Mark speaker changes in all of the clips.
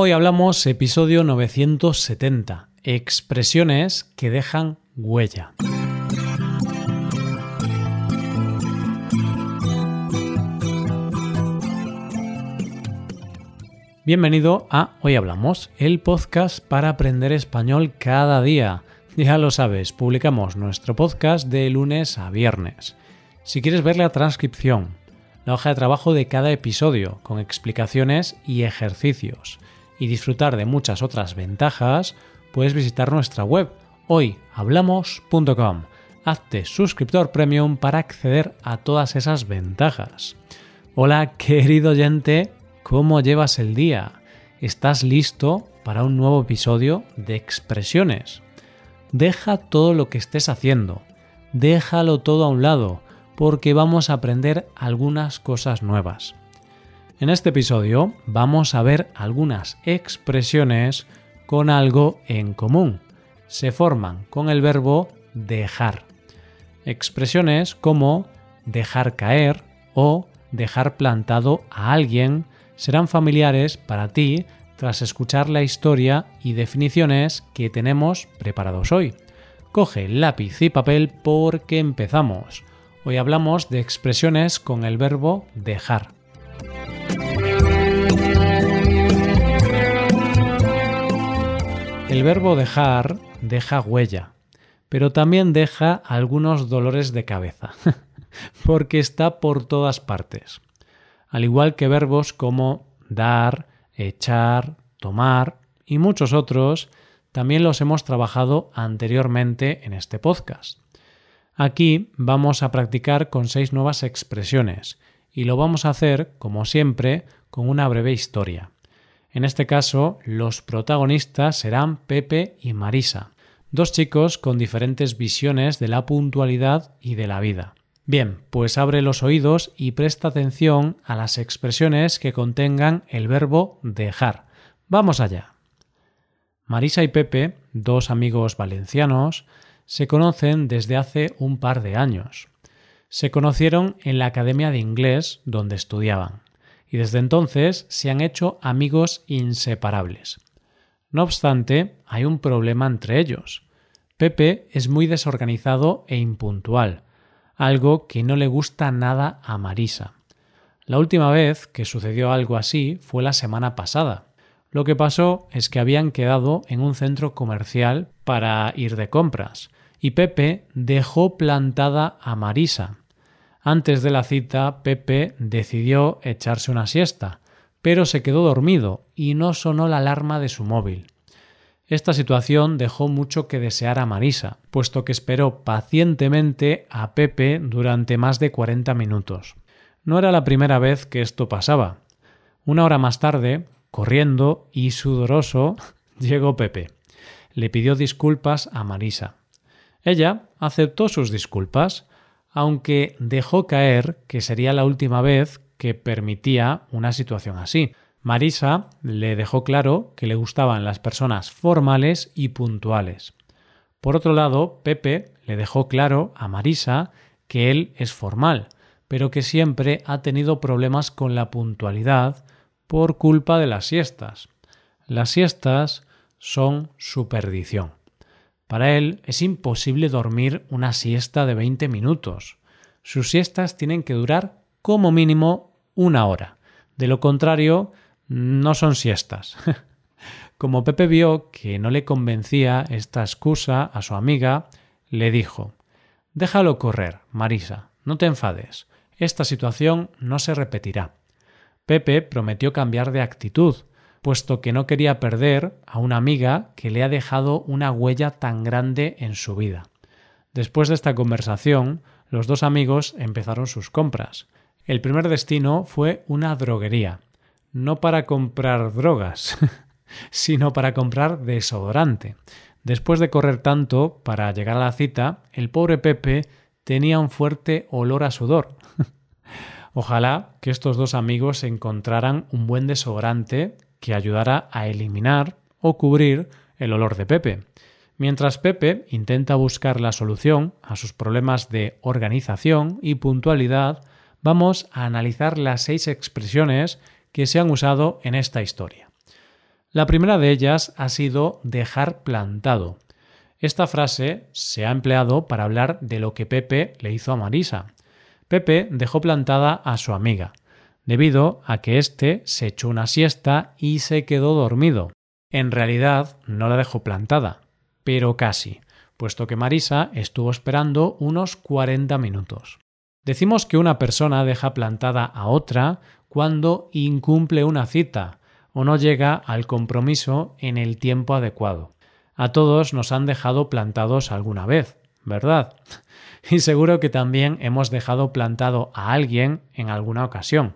Speaker 1: Hoy hablamos episodio 970, expresiones que dejan huella. Bienvenido a Hoy Hablamos, el podcast para aprender español cada día. Ya lo sabes, publicamos nuestro podcast de lunes a viernes. Si quieres ver la transcripción, la hoja de trabajo de cada episodio, con explicaciones y ejercicios, y disfrutar de muchas otras ventajas, puedes visitar nuestra web hoyhablamos.com. Hazte suscriptor premium para acceder a todas esas ventajas. Hola querido oyente, ¿cómo llevas el día? ¿Estás listo para un nuevo episodio de expresiones? Deja todo lo que estés haciendo, déjalo todo a un lado, porque vamos a aprender algunas cosas nuevas. En este episodio vamos a ver algunas expresiones con algo en común. Se forman con el verbo dejar. Expresiones como dejar caer o dejar plantado a alguien serán familiares para ti tras escuchar la historia y definiciones que tenemos preparados hoy. Coge lápiz y papel porque empezamos. Hoy hablamos de expresiones con el verbo dejar. El verbo dejar deja huella, pero también deja algunos dolores de cabeza, porque está por todas partes. Al igual que verbos como dar, echar, tomar y muchos otros, también los hemos trabajado anteriormente en este podcast. Aquí vamos a practicar con seis nuevas expresiones y lo vamos a hacer, como siempre, con una breve historia. En este caso, los protagonistas serán Pepe y Marisa, dos chicos con diferentes visiones de la puntualidad y de la vida. Bien, pues abre los oídos y presta atención a las expresiones que contengan el verbo dejar. Vamos allá. Marisa y Pepe, dos amigos valencianos, se conocen desde hace un par de años. Se conocieron en la Academia de Inglés donde estudiaban y desde entonces se han hecho amigos inseparables. No obstante, hay un problema entre ellos. Pepe es muy desorganizado e impuntual, algo que no le gusta nada a Marisa. La última vez que sucedió algo así fue la semana pasada. Lo que pasó es que habían quedado en un centro comercial para ir de compras, y Pepe dejó plantada a Marisa, antes de la cita, Pepe decidió echarse una siesta, pero se quedó dormido y no sonó la alarma de su móvil. Esta situación dejó mucho que desear a Marisa, puesto que esperó pacientemente a Pepe durante más de 40 minutos. No era la primera vez que esto pasaba. Una hora más tarde, corriendo y sudoroso, llegó Pepe. Le pidió disculpas a Marisa. Ella aceptó sus disculpas, aunque dejó caer que sería la última vez que permitía una situación así. Marisa le dejó claro que le gustaban las personas formales y puntuales. Por otro lado, Pepe le dejó claro a Marisa que él es formal, pero que siempre ha tenido problemas con la puntualidad por culpa de las siestas. Las siestas son su perdición. Para él es imposible dormir una siesta de 20 minutos. Sus siestas tienen que durar como mínimo una hora. De lo contrario, no son siestas. Como Pepe vio que no le convencía esta excusa a su amiga, le dijo Déjalo correr, Marisa, no te enfades. Esta situación no se repetirá. Pepe prometió cambiar de actitud, puesto que no quería perder a una amiga que le ha dejado una huella tan grande en su vida. Después de esta conversación, los dos amigos empezaron sus compras. El primer destino fue una droguería, no para comprar drogas, sino para comprar desodorante. Después de correr tanto para llegar a la cita, el pobre Pepe tenía un fuerte olor a sudor. Ojalá que estos dos amigos encontraran un buen desodorante que ayudara a eliminar o cubrir el olor de Pepe. Mientras Pepe intenta buscar la solución a sus problemas de organización y puntualidad, vamos a analizar las seis expresiones que se han usado en esta historia. La primera de ellas ha sido dejar plantado. Esta frase se ha empleado para hablar de lo que Pepe le hizo a Marisa. Pepe dejó plantada a su amiga, debido a que éste se echó una siesta y se quedó dormido. En realidad no la dejó plantada, pero casi, puesto que Marisa estuvo esperando unos 40 minutos. Decimos que una persona deja plantada a otra cuando incumple una cita o no llega al compromiso en el tiempo adecuado. A todos nos han dejado plantados alguna vez, ¿verdad? Y seguro que también hemos dejado plantado a alguien en alguna ocasión.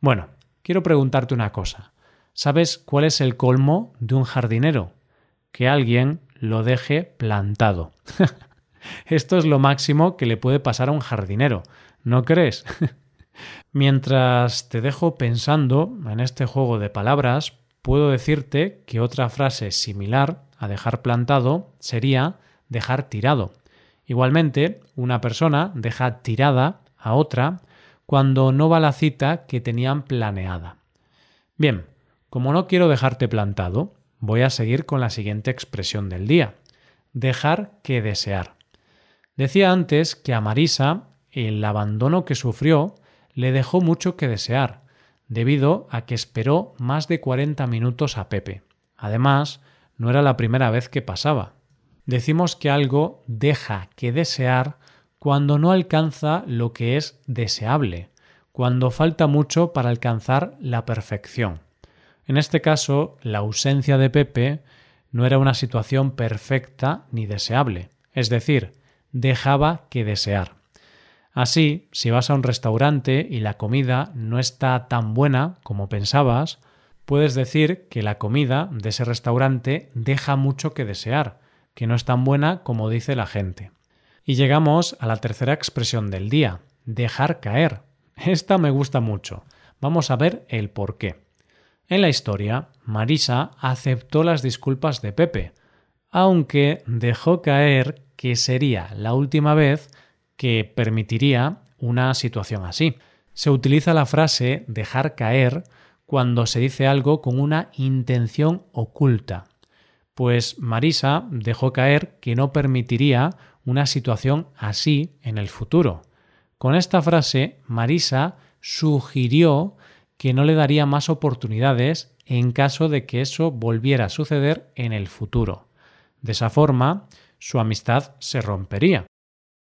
Speaker 1: Bueno, quiero preguntarte una cosa. ¿Sabes cuál es el colmo de un jardinero? Que alguien lo deje plantado. Esto es lo máximo que le puede pasar a un jardinero, ¿no crees? Mientras te dejo pensando en este juego de palabras, puedo decirte que otra frase similar a dejar plantado sería dejar tirado. Igualmente, una persona deja tirada a otra cuando no va la cita que tenían planeada. Bien, como no quiero dejarte plantado, voy a seguir con la siguiente expresión del día. Dejar que desear. Decía antes que a Marisa el abandono que sufrió le dejó mucho que desear, debido a que esperó más de 40 minutos a Pepe. Además, no era la primera vez que pasaba. Decimos que algo deja que desear cuando no alcanza lo que es deseable, cuando falta mucho para alcanzar la perfección. En este caso, la ausencia de Pepe no era una situación perfecta ni deseable, es decir, dejaba que desear. Así, si vas a un restaurante y la comida no está tan buena como pensabas, puedes decir que la comida de ese restaurante deja mucho que desear, que no es tan buena como dice la gente. Y llegamos a la tercera expresión del día, dejar caer. Esta me gusta mucho. Vamos a ver el por qué. En la historia, Marisa aceptó las disculpas de Pepe, aunque dejó caer que sería la última vez que permitiría una situación así. Se utiliza la frase dejar caer cuando se dice algo con una intención oculta, pues Marisa dejó caer que no permitiría una situación así en el futuro. Con esta frase, Marisa sugirió que no le daría más oportunidades en caso de que eso volviera a suceder en el futuro. De esa forma, su amistad se rompería.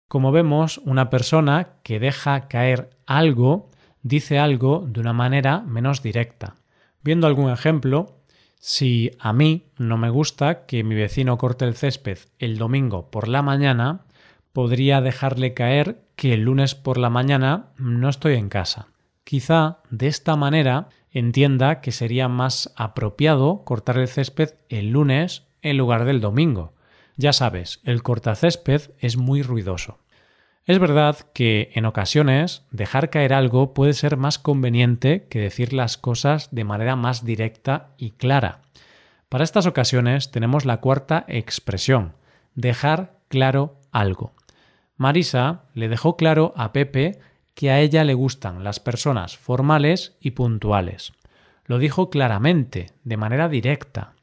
Speaker 1: Como vemos, una persona que deja caer algo dice algo de una manera menos directa. Viendo algún ejemplo, si a mí no me gusta que mi vecino corte el césped el domingo por la mañana, podría dejarle caer que el lunes por la mañana no estoy en casa. Quizá de esta manera entienda que sería más apropiado cortar el césped el lunes en lugar del domingo. Ya sabes, el cortacésped es muy ruidoso. Es verdad que en ocasiones dejar caer algo puede ser más conveniente que decir las cosas de manera más directa y clara. Para estas ocasiones tenemos la cuarta expresión, dejar claro algo. Marisa le dejó claro a Pepe que a ella le gustan las personas formales y puntuales. Lo dijo claramente, de manera directa.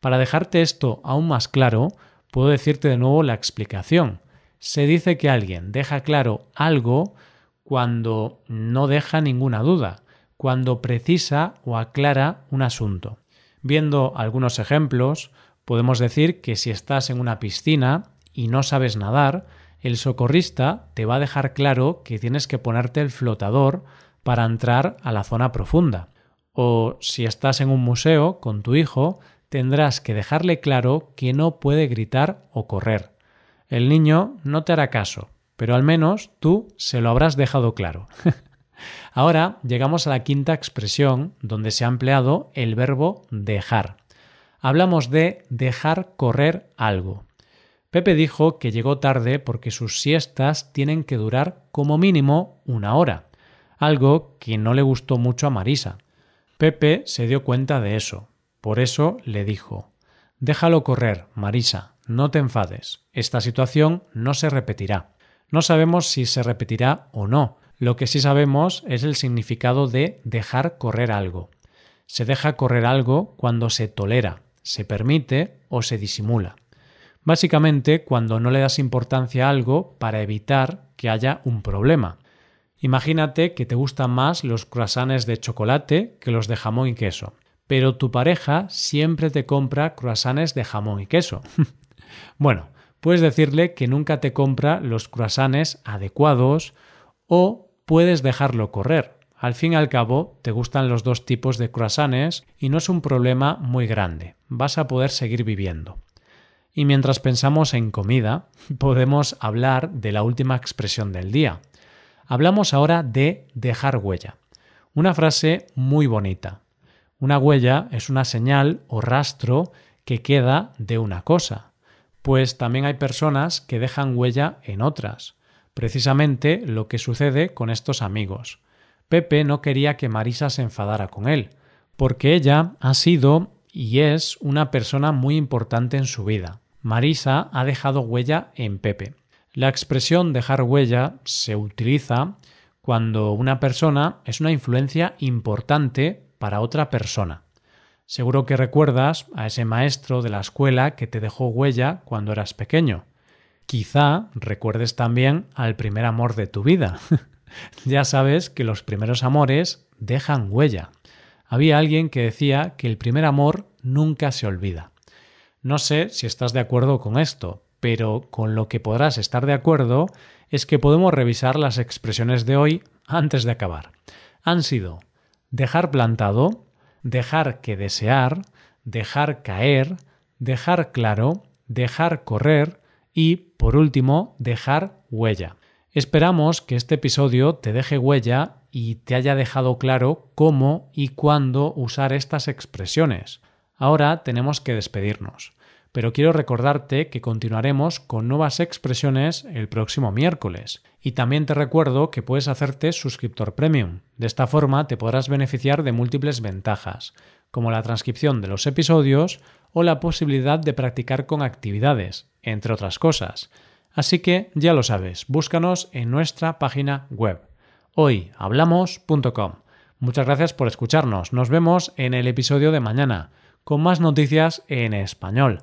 Speaker 1: Para dejarte esto aún más claro, puedo decirte de nuevo la explicación. Se dice que alguien deja claro algo cuando no deja ninguna duda, cuando precisa o aclara un asunto. Viendo algunos ejemplos, podemos decir que si estás en una piscina y no sabes nadar, el socorrista te va a dejar claro que tienes que ponerte el flotador para entrar a la zona profunda. O si estás en un museo con tu hijo, tendrás que dejarle claro que no puede gritar o correr. El niño no te hará caso, pero al menos tú se lo habrás dejado claro. Ahora llegamos a la quinta expresión donde se ha empleado el verbo dejar. Hablamos de dejar correr algo. Pepe dijo que llegó tarde porque sus siestas tienen que durar como mínimo una hora, algo que no le gustó mucho a Marisa. Pepe se dio cuenta de eso, por eso le dijo Déjalo correr, Marisa, no te enfades. Esta situación no se repetirá. No sabemos si se repetirá o no. Lo que sí sabemos es el significado de dejar correr algo. Se deja correr algo cuando se tolera, se permite o se disimula. Básicamente cuando no le das importancia a algo para evitar que haya un problema. Imagínate que te gustan más los croissants de chocolate que los de jamón y queso, pero tu pareja siempre te compra croissants de jamón y queso. bueno, puedes decirle que nunca te compra los croissants adecuados o puedes dejarlo correr. Al fin y al cabo, te gustan los dos tipos de croissants y no es un problema muy grande. Vas a poder seguir viviendo. Y mientras pensamos en comida, podemos hablar de la última expresión del día. Hablamos ahora de dejar huella. Una frase muy bonita. Una huella es una señal o rastro que queda de una cosa, pues también hay personas que dejan huella en otras. Precisamente lo que sucede con estos amigos. Pepe no quería que Marisa se enfadara con él, porque ella ha sido y es una persona muy importante en su vida. Marisa ha dejado huella en Pepe. La expresión dejar huella se utiliza cuando una persona es una influencia importante para otra persona. Seguro que recuerdas a ese maestro de la escuela que te dejó huella cuando eras pequeño. Quizá recuerdes también al primer amor de tu vida. ya sabes que los primeros amores dejan huella. Había alguien que decía que el primer amor nunca se olvida. No sé si estás de acuerdo con esto, pero con lo que podrás estar de acuerdo es que podemos revisar las expresiones de hoy antes de acabar. Han sido dejar plantado, dejar que desear, dejar caer, dejar claro, dejar correr y, por último, dejar huella. Esperamos que este episodio te deje huella y te haya dejado claro cómo y cuándo usar estas expresiones. Ahora tenemos que despedirnos, pero quiero recordarte que continuaremos con nuevas expresiones el próximo miércoles. Y también te recuerdo que puedes hacerte suscriptor premium. De esta forma te podrás beneficiar de múltiples ventajas, como la transcripción de los episodios o la posibilidad de practicar con actividades, entre otras cosas. Así que ya lo sabes, búscanos en nuestra página web hoyhablamos.com. Muchas gracias por escucharnos. Nos vemos en el episodio de mañana con más noticias en español.